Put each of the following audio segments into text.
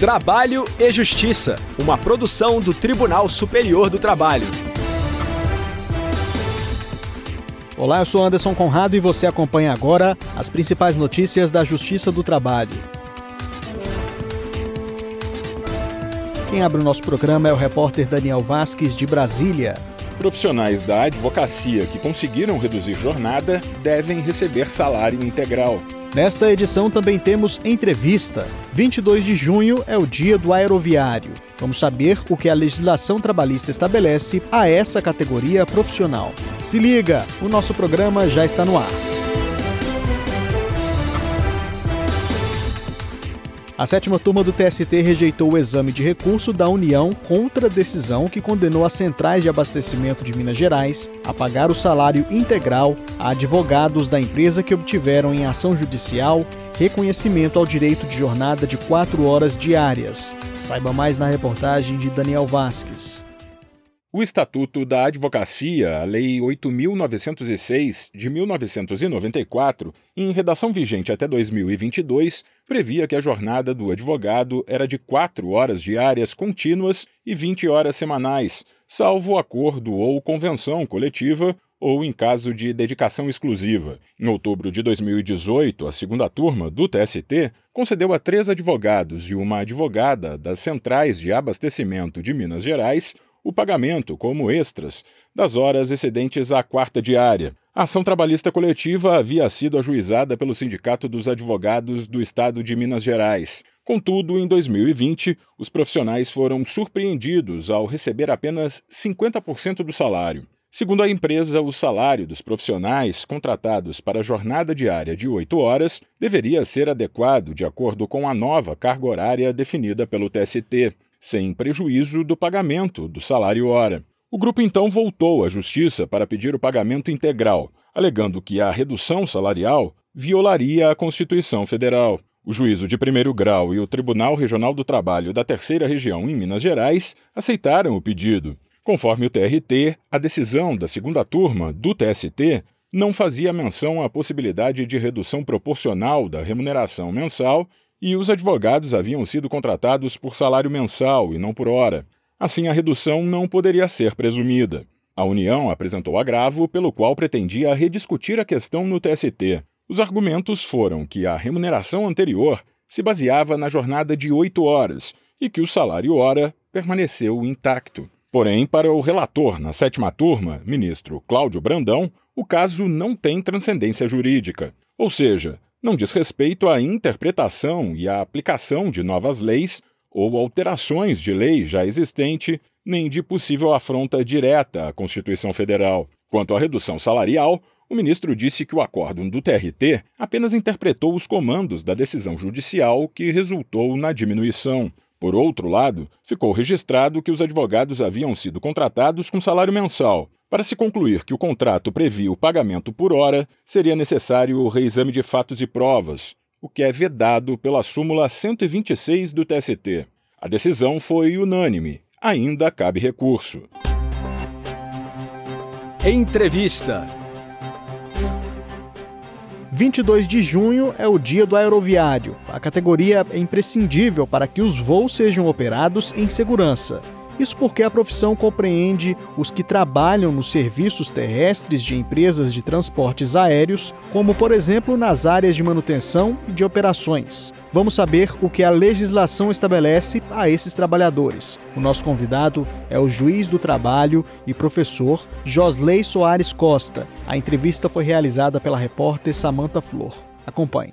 Trabalho e Justiça, uma produção do Tribunal Superior do Trabalho. Olá, eu sou Anderson Conrado e você acompanha agora as principais notícias da Justiça do Trabalho. Quem abre o nosso programa é o repórter Daniel Vasques, de Brasília. Profissionais da advocacia que conseguiram reduzir jornada devem receber salário integral. Nesta edição também temos entrevista. 22 de junho é o dia do aeroviário. Vamos saber o que a legislação trabalhista estabelece a essa categoria profissional. Se liga, o nosso programa já está no ar. A sétima turma do TST rejeitou o exame de recurso da União contra a decisão que condenou as centrais de abastecimento de Minas Gerais a pagar o salário integral a advogados da empresa que obtiveram em ação judicial reconhecimento ao direito de jornada de quatro horas diárias. Saiba mais na reportagem de Daniel Vasques. O Estatuto da Advocacia, a Lei 8.906 de 1994, em redação vigente até 2022, previa que a jornada do advogado era de quatro horas diárias contínuas e 20 horas semanais, salvo acordo ou convenção coletiva ou em caso de dedicação exclusiva. Em outubro de 2018, a segunda turma do TST concedeu a três advogados e uma advogada das centrais de abastecimento de Minas Gerais o pagamento, como extras, das horas excedentes à quarta diária. A ação trabalhista coletiva havia sido ajuizada pelo Sindicato dos Advogados do Estado de Minas Gerais. Contudo, em 2020, os profissionais foram surpreendidos ao receber apenas 50% do salário. Segundo a empresa, o salário dos profissionais contratados para a jornada diária de 8 horas deveria ser adequado de acordo com a nova carga horária definida pelo TST sem prejuízo do pagamento do salário hora. O grupo então voltou à Justiça para pedir o pagamento integral, alegando que a redução salarial violaria a Constituição Federal. O juízo de primeiro grau e o Tribunal Regional do Trabalho da Terceira Região em Minas Gerais aceitaram o pedido. Conforme o TRT, a decisão da segunda turma do TST não fazia menção à possibilidade de redução proporcional da remuneração mensal e os advogados haviam sido contratados por salário mensal e não por hora. Assim, a redução não poderia ser presumida. A União apresentou agravo pelo qual pretendia rediscutir a questão no TST. Os argumentos foram que a remuneração anterior se baseava na jornada de oito horas e que o salário hora permaneceu intacto. Porém, para o relator na sétima turma, ministro Cláudio Brandão, o caso não tem transcendência jurídica. Ou seja, não diz respeito à interpretação e à aplicação de novas leis ou alterações de lei já existente, nem de possível afronta direta à Constituição Federal. Quanto à redução salarial, o ministro disse que o acórdão do TRT apenas interpretou os comandos da decisão judicial que resultou na diminuição. Por outro lado, ficou registrado que os advogados haviam sido contratados com salário mensal, para se concluir que o contrato previa o pagamento por hora, seria necessário o reexame de fatos e provas, o que é vedado pela súmula 126 do TST. A decisão foi unânime. Ainda cabe recurso. Entrevista 22 de junho é o dia do aeroviário. A categoria é imprescindível para que os voos sejam operados em segurança. Isso porque a profissão compreende os que trabalham nos serviços terrestres de empresas de transportes aéreos, como por exemplo nas áreas de manutenção e de operações. Vamos saber o que a legislação estabelece a esses trabalhadores. O nosso convidado é o juiz do trabalho e professor Josley Soares Costa. A entrevista foi realizada pela repórter Samanta Flor. Acompanhe.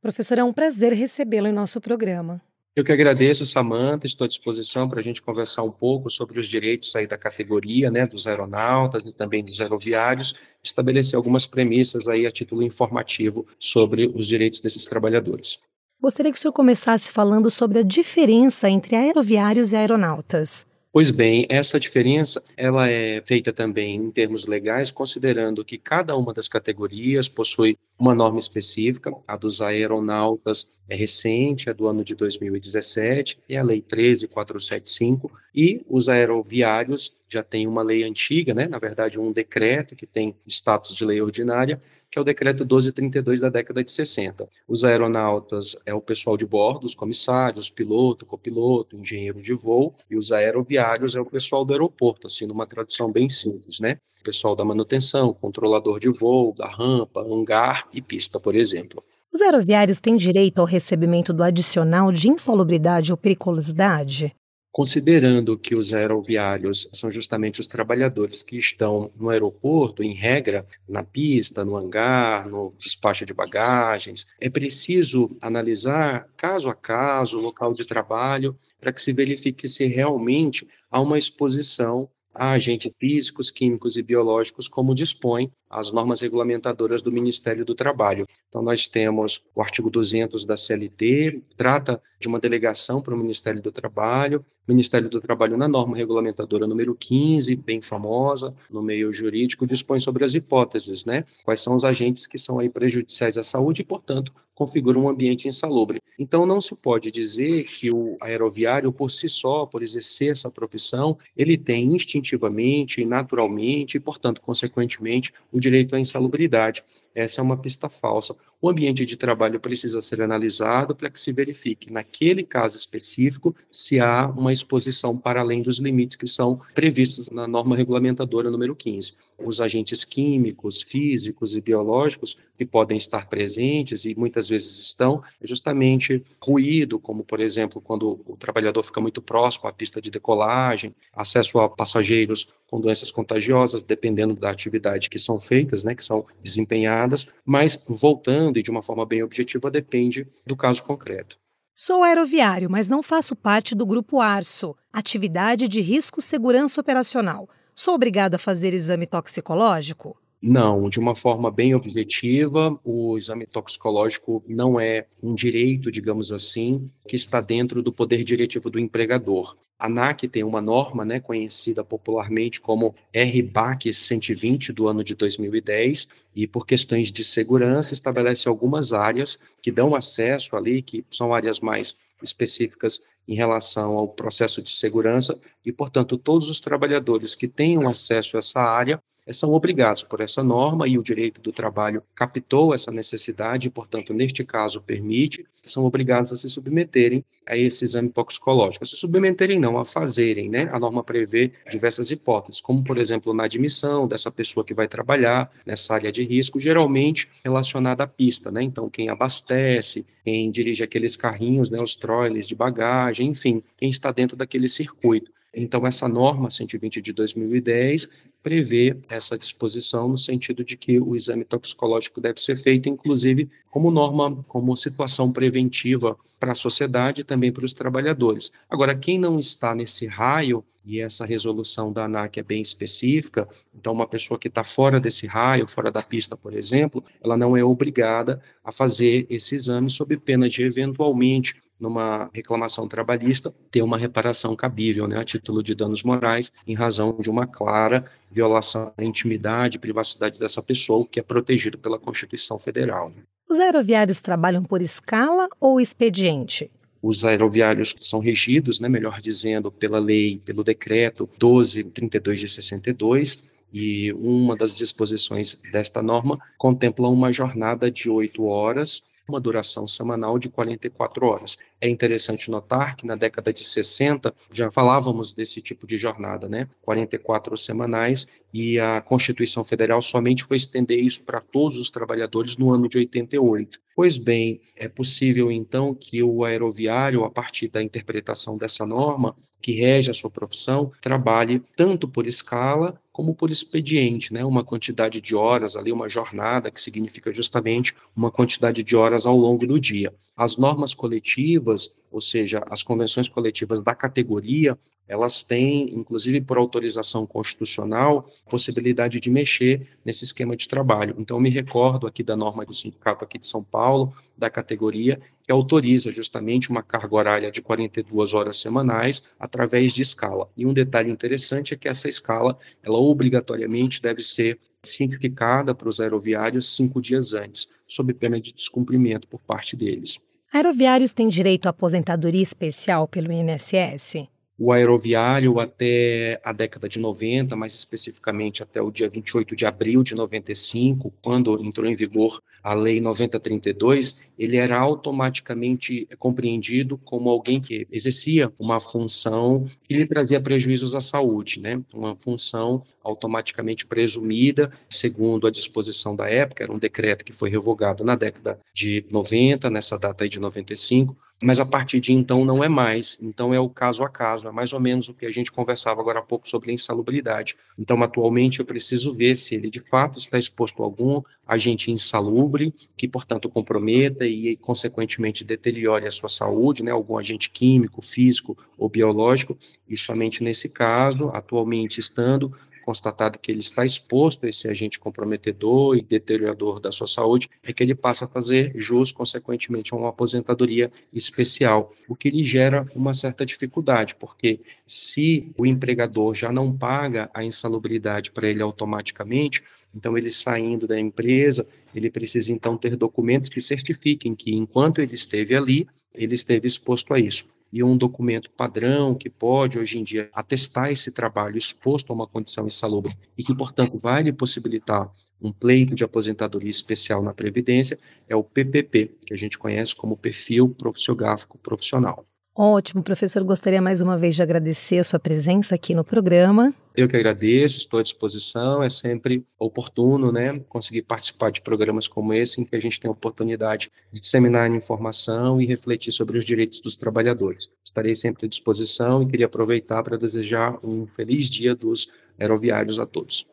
Professor, é um prazer recebê-lo em nosso programa. Eu que agradeço, Samanta, estou à disposição para a gente conversar um pouco sobre os direitos aí da categoria, né, dos aeronautas e também dos aeroviários, estabelecer algumas premissas aí a título informativo sobre os direitos desses trabalhadores. Gostaria que o senhor começasse falando sobre a diferença entre aeroviários e aeronautas. Pois bem, essa diferença ela é feita também em termos legais, considerando que cada uma das categorias possui uma norma específica, a dos aeronautas é recente, é do ano de 2017, é a Lei 13475, e os aeroviários já tem uma lei antiga, né, na verdade um decreto que tem status de lei ordinária, que é o decreto 1232 da década de 60. Os aeronautas é o pessoal de bordo, os comissários, piloto, copiloto, engenheiro de voo, e os aeroviários é o pessoal do aeroporto, assim, numa tradução bem simples, né? O pessoal da manutenção, controlador de voo, da rampa, hangar e pista, por exemplo. Os aeroviários têm direito ao recebimento do adicional de insalubridade ou periculosidade? Considerando que os aeroviários são justamente os trabalhadores que estão no aeroporto, em regra, na pista, no hangar, no despacho de bagagens, é preciso analisar caso a caso o local de trabalho para que se verifique se realmente há uma exposição a agentes físicos, químicos e biológicos, como dispõe as normas regulamentadoras do Ministério do Trabalho. Então, nós temos o artigo 200 da CLT, trata de uma delegação para o Ministério do Trabalho, Ministério do Trabalho, na norma regulamentadora número 15, bem famosa, no meio jurídico, dispõe sobre as hipóteses, né? Quais são os agentes que são aí prejudiciais à saúde e, portanto, configuram um ambiente insalubre. Então, não se pode dizer que o aeroviário, por si só, por exercer essa profissão, ele tem instintivamente naturalmente, e, portanto, consequentemente, o direito à insalubridade. Essa é uma pista falsa. O ambiente de trabalho precisa ser analisado para que se verifique, naquele caso específico, se há uma exposição para além dos limites que são previstos na norma regulamentadora número 15. Os agentes químicos, físicos e biológicos que podem estar presentes e muitas vezes estão, é justamente ruído, como por exemplo, quando o trabalhador fica muito próximo à pista de decolagem, acesso a passageiros com doenças contagiosas, dependendo da atividade que são feitas, né, que são desempenhadas, mas voltando e de uma forma bem objetiva, depende do caso concreto. Sou aeroviário, mas não faço parte do grupo ARSO, Atividade de Risco Segurança Operacional. Sou obrigado a fazer exame toxicológico? Não, de uma forma bem objetiva, o exame toxicológico não é um direito, digamos assim, que está dentro do poder diretivo do empregador. A ANAC tem uma norma, né, conhecida popularmente como RBAC 120 do ano de 2010, e por questões de segurança estabelece algumas áreas que dão acesso ali, que são áreas mais específicas em relação ao processo de segurança, e, portanto, todos os trabalhadores que tenham acesso a essa área são obrigados por essa norma e o direito do trabalho captou essa necessidade e, portanto, neste caso, permite, são obrigados a se submeterem a esse exame toxicológico. Se submeterem, não, a fazerem, né? A norma prevê diversas hipóteses, como, por exemplo, na admissão dessa pessoa que vai trabalhar nessa área de risco, geralmente relacionada à pista, né? Então, quem abastece, quem dirige aqueles carrinhos, né, os trailers de bagagem, enfim, quem está dentro daquele circuito. Então, essa norma 120 de 2010 prevê essa disposição no sentido de que o exame toxicológico deve ser feito, inclusive, como norma, como situação preventiva para a sociedade e também para os trabalhadores. Agora, quem não está nesse raio, e essa resolução da ANAC é bem específica, então uma pessoa que está fora desse raio, fora da pista, por exemplo, ela não é obrigada a fazer esse exame sob pena de eventualmente numa reclamação trabalhista, ter uma reparação cabível, né, a título de danos morais, em razão de uma clara violação à intimidade e privacidade dessa pessoa, que é protegido pela Constituição Federal. Né. Os aeroviários trabalham por escala ou expediente? os aeroviários são regidos, né, melhor dizendo, pela lei, pelo decreto 1232 de 62, e uma das disposições desta norma contempla uma jornada de oito horas uma duração semanal de 44 horas. É interessante notar que na década de 60 já falávamos desse tipo de jornada, né? 44 semanais, e a Constituição Federal somente foi estender isso para todos os trabalhadores no ano de 88. Pois bem, é possível então que o aeroviário, a partir da interpretação dessa norma, que rege a sua profissão, trabalhe tanto por escala como por expediente, né? uma quantidade de horas ali, uma jornada, que significa justamente uma quantidade de horas ao longo do dia. As normas coletivas, ou seja, as convenções coletivas da categoria, elas têm, inclusive por autorização constitucional, possibilidade de mexer nesse esquema de trabalho. Então, me recordo aqui da norma do sindicato aqui de São Paulo, da categoria, que autoriza justamente uma carga horária de 42 horas semanais através de escala. E um detalhe interessante é que essa escala, ela obrigatoriamente deve ser cientificada para os aeroviários cinco dias antes, sob pena de descumprimento por parte deles. Aeroviários têm direito à aposentadoria especial pelo INSS? O aeroviário até a década de 90, mais especificamente até o dia 28 de abril de 95, quando entrou em vigor a Lei 9032, ele era automaticamente compreendido como alguém que exercia uma função que lhe trazia prejuízos à saúde, né? Uma função automaticamente presumida, segundo a disposição da época, era um decreto que foi revogado na década de 90, nessa data aí de 95, mas a partir de então não é mais. Então é o caso a caso, é mais ou menos o que a gente conversava agora há pouco sobre a insalubridade. Então, atualmente, eu preciso ver se ele de fato está exposto a algum agente insalubre, que, portanto, comprometa e, consequentemente, deteriore a sua saúde, né, algum agente químico, físico ou biológico, e somente nesse caso, atualmente estando constatado que ele está exposto a esse agente comprometedor e deteriorador da sua saúde, é que ele passa a fazer jus, consequentemente, a uma aposentadoria especial, o que lhe gera uma certa dificuldade, porque se o empregador já não paga a insalubridade para ele automaticamente, então, ele saindo da empresa, ele precisa então ter documentos que certifiquem que, enquanto ele esteve ali, ele esteve exposto a isso e um documento padrão que pode, hoje em dia, atestar esse trabalho exposto a uma condição insalubre e que, portanto, vai lhe possibilitar um pleito de aposentadoria especial na Previdência, é o PPP, que a gente conhece como Perfil Profissiográfico Profissional. Ótimo, professor. Gostaria mais uma vez de agradecer a sua presença aqui no programa. Eu que agradeço, estou à disposição. É sempre oportuno, né, conseguir participar de programas como esse, em que a gente tem a oportunidade de disseminar informação e refletir sobre os direitos dos trabalhadores. Estarei sempre à disposição e queria aproveitar para desejar um feliz dia dos aeroviários a todos.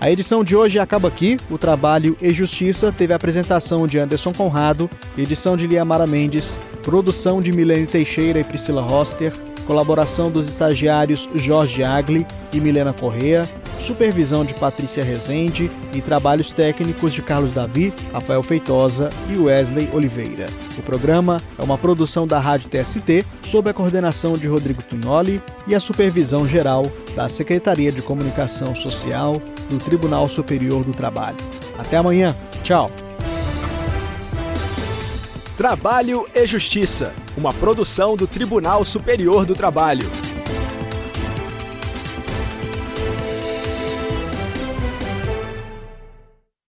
A edição de hoje acaba aqui. O trabalho e Justiça teve a apresentação de Anderson Conrado, edição de Liamara Mendes, produção de Milene Teixeira e Priscila Roster, colaboração dos estagiários Jorge Agli e Milena Correa, supervisão de Patrícia Rezende e trabalhos técnicos de Carlos Davi, Rafael Feitosa e Wesley Oliveira. O programa é uma produção da Rádio TST, sob a coordenação de Rodrigo Tunholi e a supervisão geral da Secretaria de Comunicação Social do Tribunal Superior do Trabalho. Até amanhã. Tchau. Trabalho e Justiça, uma produção do Tribunal Superior do Trabalho.